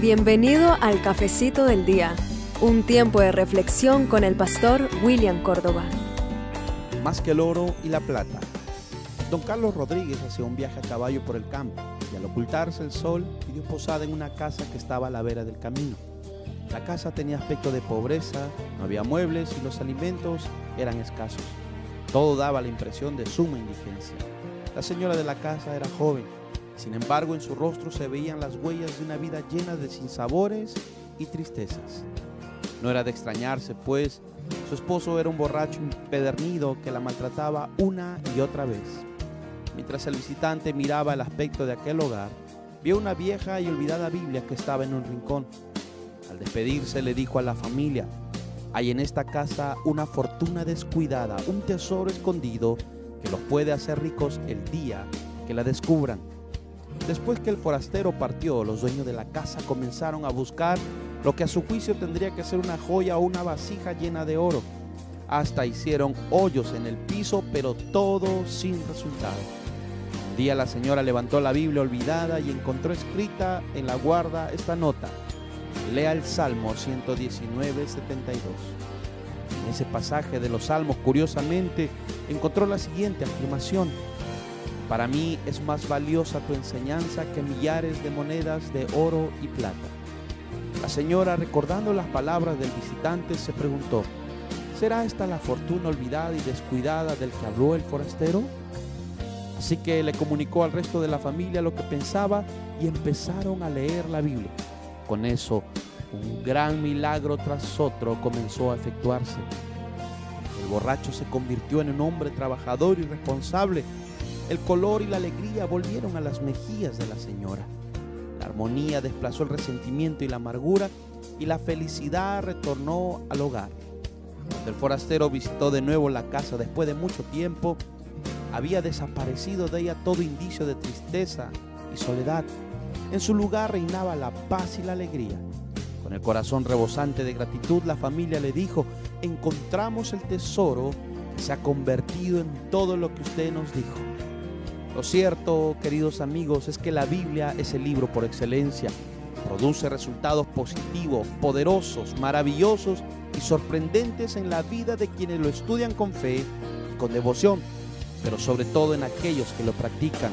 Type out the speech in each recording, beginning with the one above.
Bienvenido al Cafecito del Día, un tiempo de reflexión con el pastor William Córdoba. Más que el oro y la plata. Don Carlos Rodríguez hacía un viaje a caballo por el campo y al ocultarse el sol pidió posada en una casa que estaba a la vera del camino. La casa tenía aspecto de pobreza, no había muebles y los alimentos eran escasos. Todo daba la impresión de suma indigencia. La señora de la casa era joven sin embargo, en su rostro se veían las huellas de una vida llena de sinsabores y tristezas. No era de extrañarse, pues su esposo era un borracho impedernido que la maltrataba una y otra vez. Mientras el visitante miraba el aspecto de aquel hogar, vio una vieja y olvidada Biblia que estaba en un rincón. Al despedirse le dijo a la familia, hay en esta casa una fortuna descuidada, un tesoro escondido que los puede hacer ricos el día que la descubran. Después que el forastero partió, los dueños de la casa comenzaron a buscar lo que a su juicio tendría que ser una joya o una vasija llena de oro. Hasta hicieron hoyos en el piso, pero todo sin resultado. Un día la señora levantó la Biblia olvidada y encontró escrita en la guarda esta nota. Lea el Salmo 119, 72. En ese pasaje de los Salmos, curiosamente, encontró la siguiente afirmación. Para mí es más valiosa tu enseñanza que millares de monedas de oro y plata. La señora, recordando las palabras del visitante, se preguntó, ¿será esta la fortuna olvidada y descuidada del que habló el forastero? Así que le comunicó al resto de la familia lo que pensaba y empezaron a leer la Biblia. Con eso, un gran milagro tras otro comenzó a efectuarse. El borracho se convirtió en un hombre trabajador y responsable el color y la alegría volvieron a las mejillas de la señora. La armonía desplazó el resentimiento y la amargura y la felicidad retornó al hogar. Cuando el forastero visitó de nuevo la casa después de mucho tiempo, había desaparecido de ella todo indicio de tristeza y soledad. En su lugar reinaba la paz y la alegría. Con el corazón rebosante de gratitud, la familia le dijo, encontramos el tesoro que se ha convertido en todo lo que usted nos dijo. Lo cierto, queridos amigos, es que la Biblia es el libro por excelencia. Produce resultados positivos, poderosos, maravillosos y sorprendentes en la vida de quienes lo estudian con fe y con devoción, pero sobre todo en aquellos que lo practican.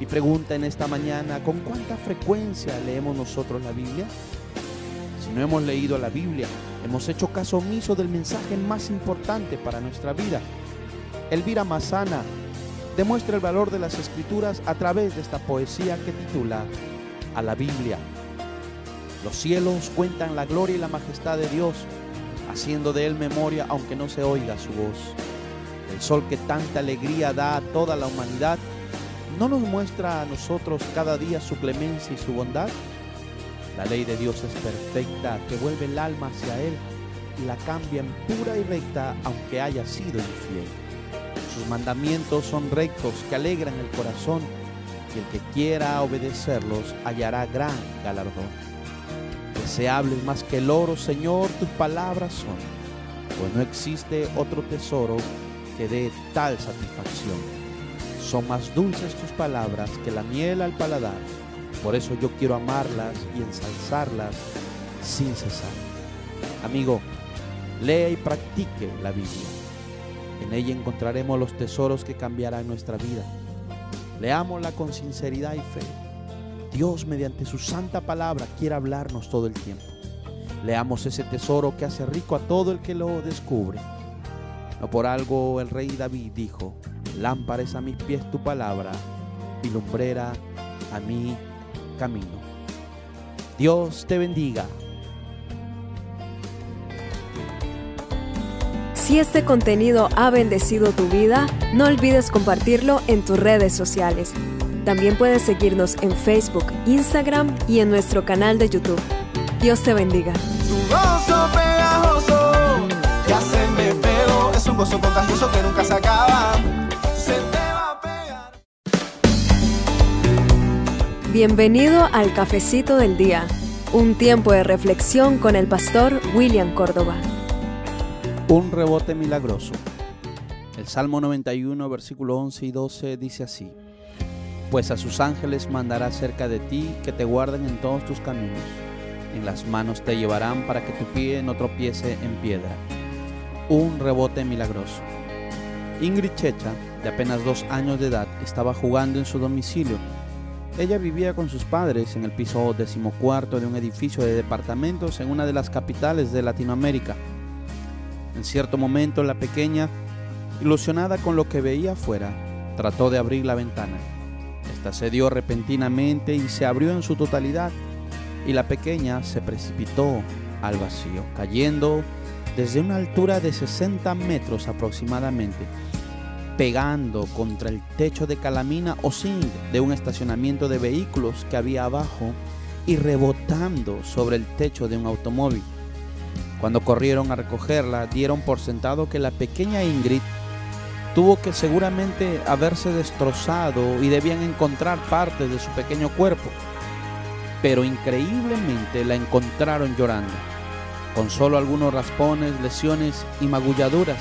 Mi pregunta en esta mañana, ¿con cuánta frecuencia leemos nosotros la Biblia? Si no hemos leído la Biblia, hemos hecho caso omiso del mensaje más importante para nuestra vida. Elvira Mazana demuestra el valor de las escrituras a través de esta poesía que titula A la Biblia. Los cielos cuentan la gloria y la majestad de Dios, haciendo de Él memoria aunque no se oiga su voz. El sol que tanta alegría da a toda la humanidad, ¿no nos muestra a nosotros cada día su clemencia y su bondad? La ley de Dios es perfecta, que vuelve el alma hacia Él y la cambia en pura y recta aunque haya sido infiel. Sus mandamientos son rectos que alegran el corazón y el que quiera obedecerlos hallará gran galardón. Deseables más que el oro, Señor, tus palabras son, pues no existe otro tesoro que dé tal satisfacción. Son más dulces tus palabras que la miel al paladar, por eso yo quiero amarlas y ensalzarlas sin cesar. Amigo, lea y practique la Biblia en ella encontraremos los tesoros que cambiarán nuestra vida. Leámosla con sinceridad y fe. Dios mediante su santa palabra quiere hablarnos todo el tiempo. Leamos ese tesoro que hace rico a todo el que lo descubre. No por algo el rey David dijo, lámpara es a mis pies tu palabra y lumbrera a mi camino. Dios te bendiga. Si este contenido ha bendecido tu vida, no olvides compartirlo en tus redes sociales. También puedes seguirnos en Facebook, Instagram y en nuestro canal de YouTube. Dios te bendiga. Tu gozo pegajoso, ya se me pegó, es un gozo contagioso que nunca se acaba. Se te va a pegar. Bienvenido al Cafecito del Día, un tiempo de reflexión con el pastor William Córdoba. Un rebote milagroso. El Salmo 91, versículo 11 y 12 dice así. pues a sus ángeles mandará cerca de ti que te guarden en todos tus caminos. En las manos te llevarán para que tu pie no tropiece en piedra. Un rebote milagroso. Ingrid Checha, de apenas dos años de edad, estaba jugando en su domicilio. Ella vivía con sus padres en el piso decimocuarto de un edificio de departamentos en una de las capitales de Latinoamérica. En cierto momento la pequeña, ilusionada con lo que veía afuera, trató de abrir la ventana. Esta se dio repentinamente y se abrió en su totalidad, y la pequeña se precipitó al vacío, cayendo desde una altura de 60 metros aproximadamente, pegando contra el techo de calamina o zinc de un estacionamiento de vehículos que había abajo y rebotando sobre el techo de un automóvil. Cuando corrieron a recogerla, dieron por sentado que la pequeña Ingrid tuvo que seguramente haberse destrozado y debían encontrar partes de su pequeño cuerpo. Pero increíblemente la encontraron llorando con solo algunos raspones, lesiones y magulladuras.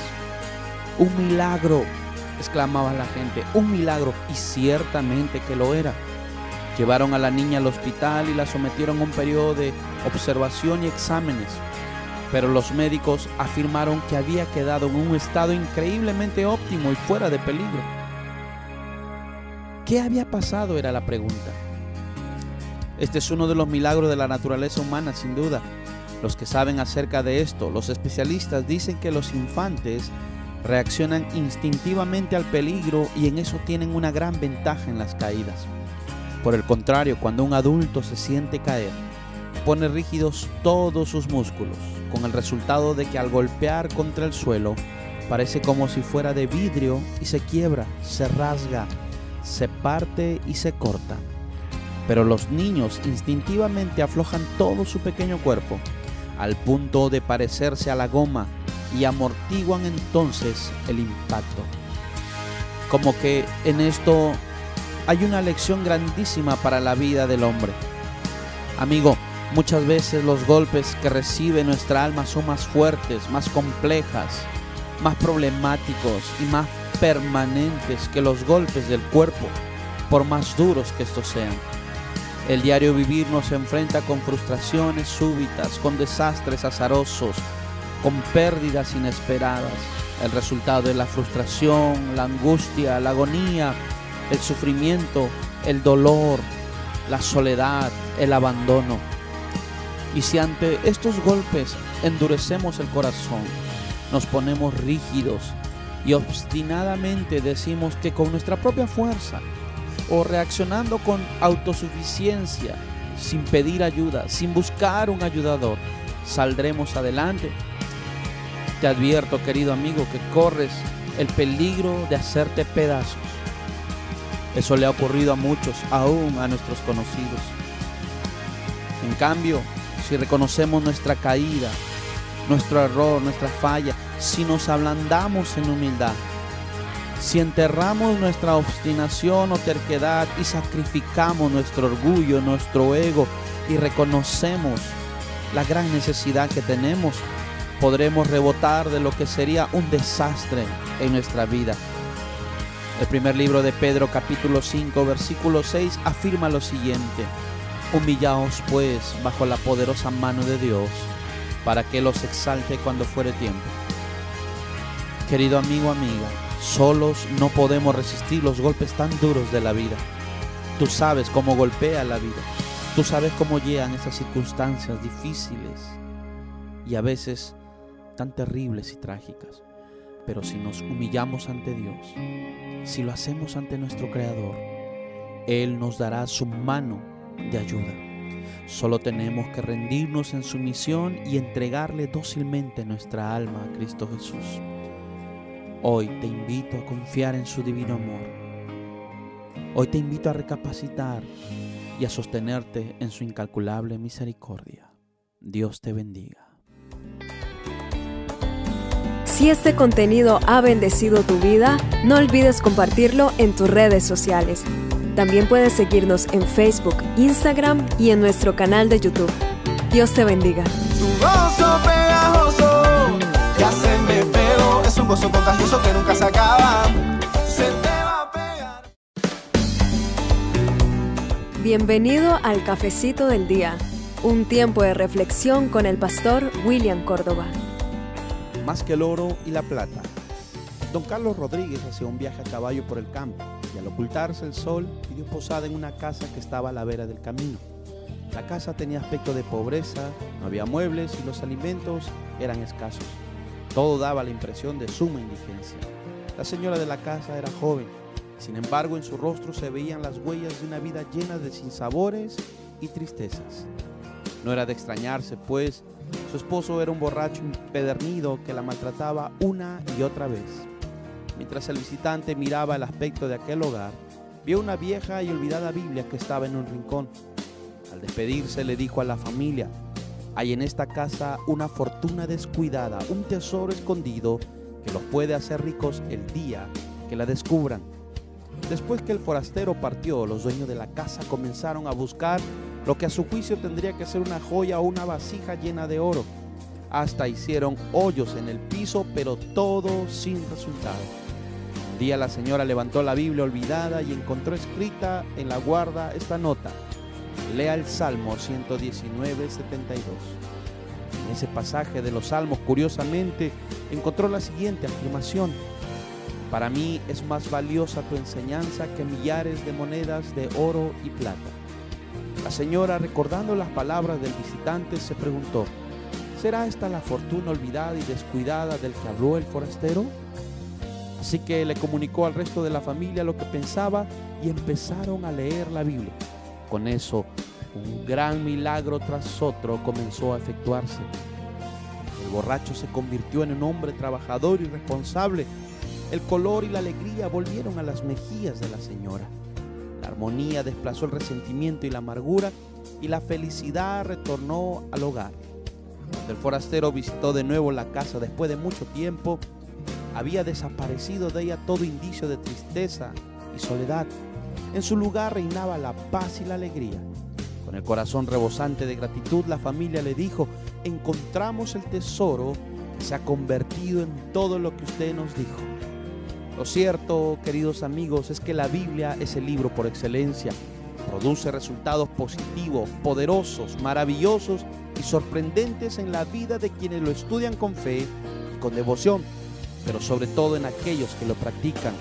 Un milagro, exclamaba la gente, un milagro, y ciertamente que lo era. Llevaron a la niña al hospital y la sometieron a un periodo de observación y exámenes, pero los médicos afirmaron que había quedado en un estado increíblemente óptimo y fuera de peligro. ¿Qué había pasado? era la pregunta. Este es uno de los milagros de la naturaleza humana, sin duda. Los que saben acerca de esto, los especialistas dicen que los infantes reaccionan instintivamente al peligro y en eso tienen una gran ventaja en las caídas. Por el contrario, cuando un adulto se siente caer, pone rígidos todos sus músculos, con el resultado de que al golpear contra el suelo parece como si fuera de vidrio y se quiebra, se rasga, se parte y se corta. Pero los niños instintivamente aflojan todo su pequeño cuerpo al punto de parecerse a la goma y amortiguan entonces el impacto. Como que en esto hay una lección grandísima para la vida del hombre. Amigo, muchas veces los golpes que recibe nuestra alma son más fuertes, más complejas, más problemáticos y más permanentes que los golpes del cuerpo, por más duros que estos sean. El diario vivir nos enfrenta con frustraciones súbitas, con desastres azarosos, con pérdidas inesperadas. El resultado de la frustración, la angustia, la agonía, el sufrimiento, el dolor, la soledad, el abandono. Y si ante estos golpes endurecemos el corazón, nos ponemos rígidos y obstinadamente decimos que con nuestra propia fuerza, o reaccionando con autosuficiencia, sin pedir ayuda, sin buscar un ayudador, saldremos adelante. Te advierto, querido amigo, que corres el peligro de hacerte pedazos. Eso le ha ocurrido a muchos, aún a nuestros conocidos. En cambio, si reconocemos nuestra caída, nuestro error, nuestra falla, si nos ablandamos en humildad, si enterramos nuestra obstinación o terquedad y sacrificamos nuestro orgullo, nuestro ego y reconocemos la gran necesidad que tenemos, podremos rebotar de lo que sería un desastre en nuestra vida. El primer libro de Pedro capítulo 5 versículo 6 afirma lo siguiente. Humillaos pues bajo la poderosa mano de Dios para que los exalte cuando fuere tiempo. Querido amigo, amiga, Solos no podemos resistir los golpes tan duros de la vida. Tú sabes cómo golpea la vida. Tú sabes cómo llegan esas circunstancias difíciles y a veces tan terribles y trágicas. Pero si nos humillamos ante Dios, si lo hacemos ante nuestro Creador, Él nos dará su mano de ayuda. Solo tenemos que rendirnos en su misión y entregarle dócilmente nuestra alma a Cristo Jesús. Hoy te invito a confiar en su divino amor. Hoy te invito a recapacitar y a sostenerte en su incalculable misericordia. Dios te bendiga. Si este contenido ha bendecido tu vida, no olvides compartirlo en tus redes sociales. También puedes seguirnos en Facebook, Instagram y en nuestro canal de YouTube. Dios te bendiga. Es un gozo contagioso que nunca se acaba. Se te va a pegar. Bienvenido al Cafecito del Día, un tiempo de reflexión con el pastor William Córdoba. Más que el oro y la plata. Don Carlos Rodríguez hacía un viaje a caballo por el campo y al ocultarse el sol pidió posada en una casa que estaba a la vera del camino. La casa tenía aspecto de pobreza, no había muebles y los alimentos eran escasos. Todo daba la impresión de suma indigencia. La señora de la casa era joven, sin embargo en su rostro se veían las huellas de una vida llena de sinsabores y tristezas. No era de extrañarse, pues su esposo era un borracho empedernido que la maltrataba una y otra vez. Mientras el visitante miraba el aspecto de aquel hogar, vio una vieja y olvidada Biblia que estaba en un rincón. Al despedirse le dijo a la familia, hay en esta casa una fortuna descuidada, un tesoro escondido que los puede hacer ricos el día que la descubran. Después que el forastero partió, los dueños de la casa comenzaron a buscar lo que a su juicio tendría que ser una joya o una vasija llena de oro. Hasta hicieron hoyos en el piso, pero todo sin resultado. Un día la señora levantó la Biblia olvidada y encontró escrita en la guarda esta nota. Lea el Salmo 119, 72. En ese pasaje de los Salmos, curiosamente, encontró la siguiente afirmación. Para mí es más valiosa tu enseñanza que millares de monedas de oro y plata. La señora, recordando las palabras del visitante, se preguntó, ¿será esta la fortuna olvidada y descuidada del que habló el forastero? Así que le comunicó al resto de la familia lo que pensaba y empezaron a leer la Biblia. Con eso, un gran milagro tras otro comenzó a efectuarse. El borracho se convirtió en un hombre trabajador y responsable. El color y la alegría volvieron a las mejillas de la señora. La armonía desplazó el resentimiento y la amargura y la felicidad retornó al hogar. El forastero visitó de nuevo la casa después de mucho tiempo, había desaparecido de ella todo indicio de tristeza y soledad. En su lugar reinaba la paz y la alegría. Con el corazón rebosante de gratitud, la familia le dijo, encontramos el tesoro que se ha convertido en todo lo que usted nos dijo. Lo cierto, queridos amigos, es que la Biblia es el libro por excelencia. Produce resultados positivos, poderosos, maravillosos y sorprendentes en la vida de quienes lo estudian con fe y con devoción pero sobre todo en aquellos que lo practican.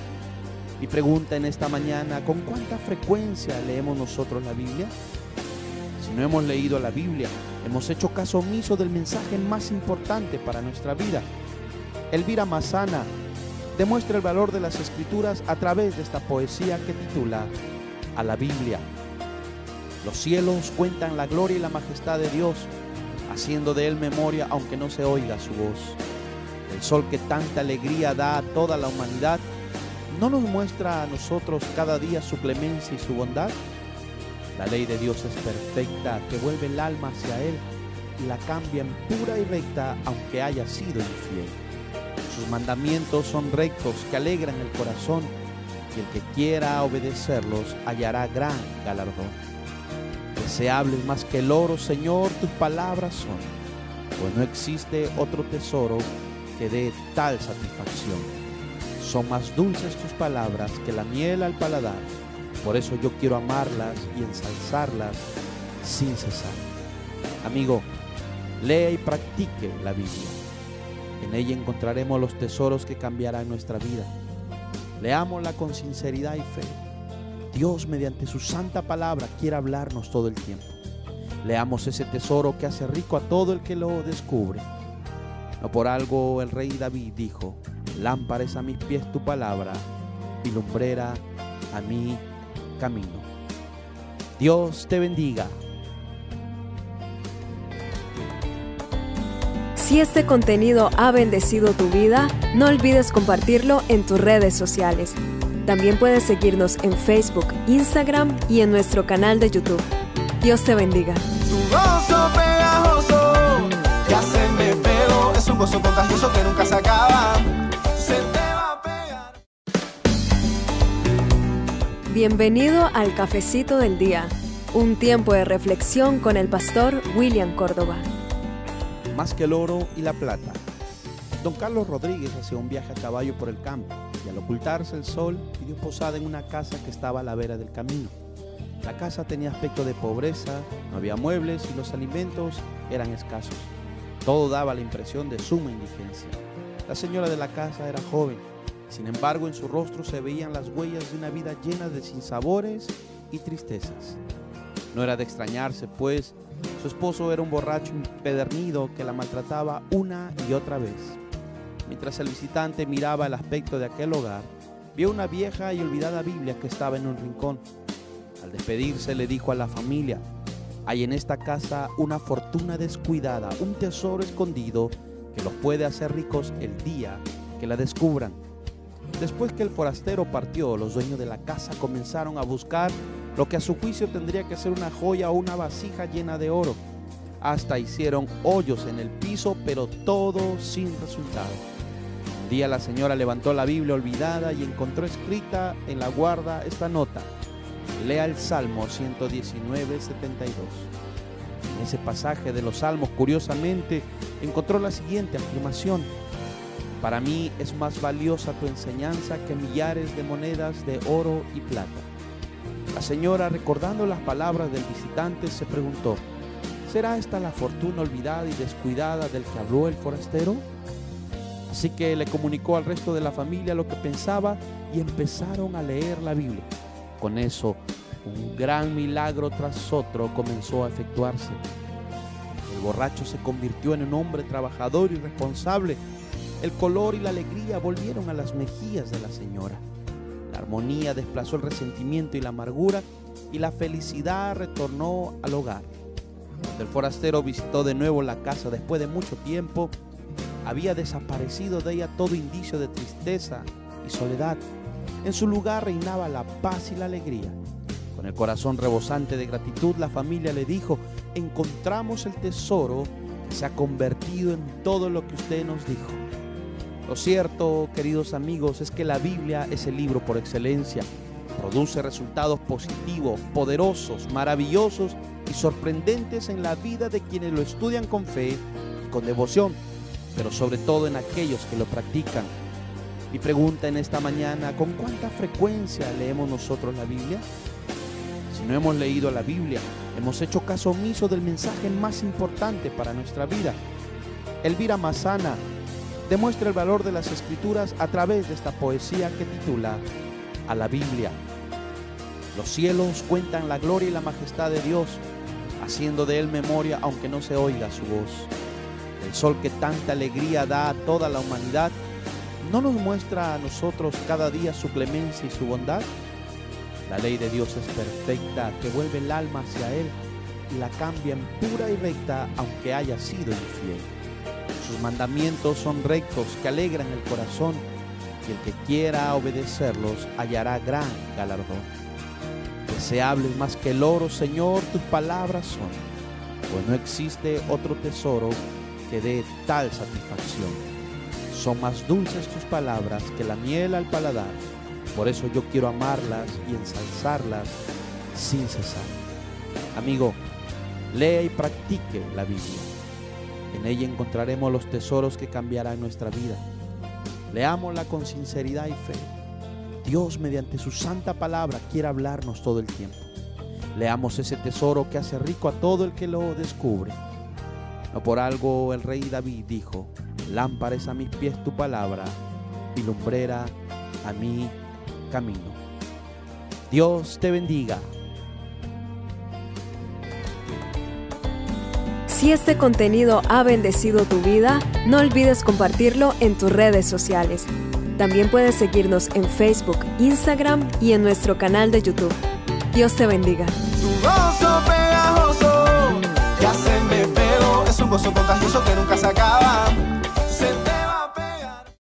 Mi pregunta en esta mañana, ¿con cuánta frecuencia leemos nosotros la Biblia? Si no hemos leído la Biblia, hemos hecho caso omiso del mensaje más importante para nuestra vida. Elvira Mazana demuestra el valor de las escrituras a través de esta poesía que titula A la Biblia. Los cielos cuentan la gloria y la majestad de Dios, haciendo de él memoria aunque no se oiga su voz el sol que tanta alegría da a toda la humanidad, ¿no nos muestra a nosotros cada día su clemencia y su bondad? La ley de Dios es perfecta, que vuelve el alma hacia Él y la cambia en pura y recta aunque haya sido infiel. Sus mandamientos son rectos, que alegran el corazón, y el que quiera obedecerlos hallará gran galardón. Deseables más que el oro, Señor, tus palabras son, pues no existe otro tesoro que dé tal satisfacción. Son más dulces tus palabras que la miel al paladar. Por eso yo quiero amarlas y ensalzarlas sin cesar. Amigo, lea y practique la Biblia. En ella encontraremos los tesoros que cambiarán nuestra vida. Leámosla con sinceridad y fe. Dios mediante su santa palabra quiere hablarnos todo el tiempo. Leamos ese tesoro que hace rico a todo el que lo descubre. No por algo el rey David dijo, lámpara es a mis pies tu palabra y lumbrera a mi camino. Dios te bendiga. Si este contenido ha bendecido tu vida, no olvides compartirlo en tus redes sociales. También puedes seguirnos en Facebook, Instagram y en nuestro canal de YouTube. Dios te bendiga. Gozo contagioso que nunca se acaba. Se te va a pegar. Bienvenido al Cafecito del Día, un tiempo de reflexión con el pastor William Córdoba. Más que el oro y la plata. Don Carlos Rodríguez hacía un viaje a caballo por el campo y al ocultarse el sol pidió posada en una casa que estaba a la vera del camino. La casa tenía aspecto de pobreza, no había muebles y los alimentos eran escasos. Todo daba la impresión de suma indigencia. La señora de la casa era joven, sin embargo en su rostro se veían las huellas de una vida llena de sinsabores y tristezas. No era de extrañarse, pues su esposo era un borracho empedernido que la maltrataba una y otra vez. Mientras el visitante miraba el aspecto de aquel hogar, vio una vieja y olvidada Biblia que estaba en un rincón. Al despedirse le dijo a la familia, hay en esta casa una fortuna descuidada, un tesoro escondido que los puede hacer ricos el día que la descubran. Después que el forastero partió, los dueños de la casa comenzaron a buscar lo que a su juicio tendría que ser una joya o una vasija llena de oro. Hasta hicieron hoyos en el piso, pero todo sin resultado. Un día la señora levantó la Biblia olvidada y encontró escrita en la guarda esta nota. Lea el Salmo 119, 72. En ese pasaje de los Salmos, curiosamente, encontró la siguiente afirmación. Para mí es más valiosa tu enseñanza que millares de monedas de oro y plata. La señora, recordando las palabras del visitante, se preguntó, ¿será esta la fortuna olvidada y descuidada del que habló el forastero? Así que le comunicó al resto de la familia lo que pensaba y empezaron a leer la Biblia. Con eso, un gran milagro tras otro comenzó a efectuarse. El borracho se convirtió en un hombre trabajador y responsable. El color y la alegría volvieron a las mejillas de la señora. La armonía desplazó el resentimiento y la amargura y la felicidad retornó al hogar. Cuando el forastero visitó de nuevo la casa después de mucho tiempo, había desaparecido de ella todo indicio de tristeza y soledad. En su lugar reinaba la paz y la alegría. Con el corazón rebosante de gratitud, la familia le dijo, encontramos el tesoro que se ha convertido en todo lo que usted nos dijo. Lo cierto, queridos amigos, es que la Biblia es el libro por excelencia. Produce resultados positivos, poderosos, maravillosos y sorprendentes en la vida de quienes lo estudian con fe y con devoción, pero sobre todo en aquellos que lo practican. Mi pregunta en esta mañana, ¿con cuánta frecuencia leemos nosotros la Biblia? Si no hemos leído la Biblia, hemos hecho caso omiso del mensaje más importante para nuestra vida. Elvira Mazana demuestra el valor de las escrituras a través de esta poesía que titula A la Biblia. Los cielos cuentan la gloria y la majestad de Dios, haciendo de él memoria aunque no se oiga su voz. El sol que tanta alegría da a toda la humanidad, ¿no nos muestra a nosotros cada día su clemencia y su bondad? La ley de Dios es perfecta, que vuelve el alma hacia Él y la cambia en pura y recta aunque haya sido infiel. Sus mandamientos son rectos, que alegran el corazón, y el que quiera obedecerlos hallará gran galardón. Deseables más que el oro, Señor, tus palabras son, pues no existe otro tesoro que dé tal satisfacción. Son más dulces tus palabras que la miel al paladar, por eso yo quiero amarlas y ensalzarlas sin cesar. Amigo, lea y practique la Biblia. En ella encontraremos los tesoros que cambiarán nuestra vida. Leámosla con sinceridad y fe. Dios mediante su santa palabra quiere hablarnos todo el tiempo. Leamos ese tesoro que hace rico a todo el que lo descubre. No por algo el rey David dijo, Lámparas a mis pies tu palabra y lumbrera a mi camino. Dios te bendiga. Si este contenido ha bendecido tu vida, no olvides compartirlo en tus redes sociales. También puedes seguirnos en Facebook, Instagram y en nuestro canal de YouTube. Dios te bendiga. Tu gozo pegajoso, ya se me pegó. Es un gozo contagioso que nunca se acaba.